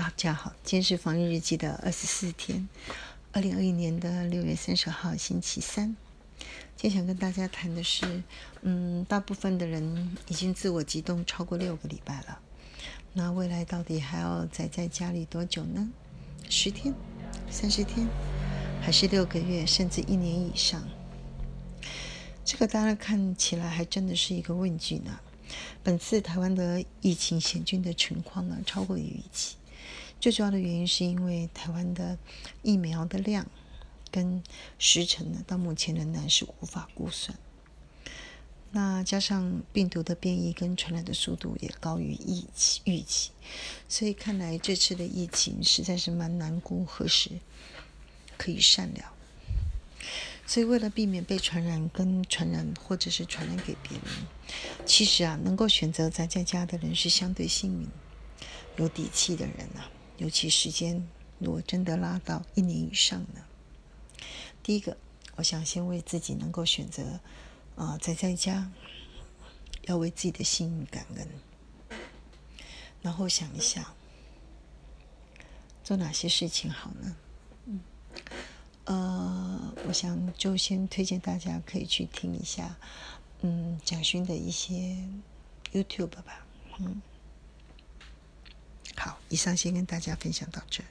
大家好，今天是防疫日记的二十四天，二零二一年的六月三十号，星期三。今天想跟大家谈的是，嗯，大部分的人已经自我激动超过六个礼拜了，那未来到底还要宅在家里多久呢？十天、三十天，还是六个月，甚至一年以上？这个当然看起来还真的是一个问句呢。本次台湾的疫情险峻的情况呢，超过于预期。最主要的原因是因为台湾的疫苗的量跟时程呢，到目前仍然是无法估算。那加上病毒的变异跟传染的速度也高于预期，预期，所以看来这次的疫情实在是蛮难估何时可以善了。所以为了避免被传染跟传染或者是传染给别人，其实啊，能够选择宅在家的人是相对幸运、有底气的人啊。尤其时间如果真的拉到一年以上呢？第一个，我想先为自己能够选择啊宅在家，要为自己的幸运感恩。然后想一下，做哪些事情好呢？嗯，呃，我想就先推荐大家可以去听一下，嗯，蒋勋的一些 YouTube 吧，嗯。以上先跟大家分享到这。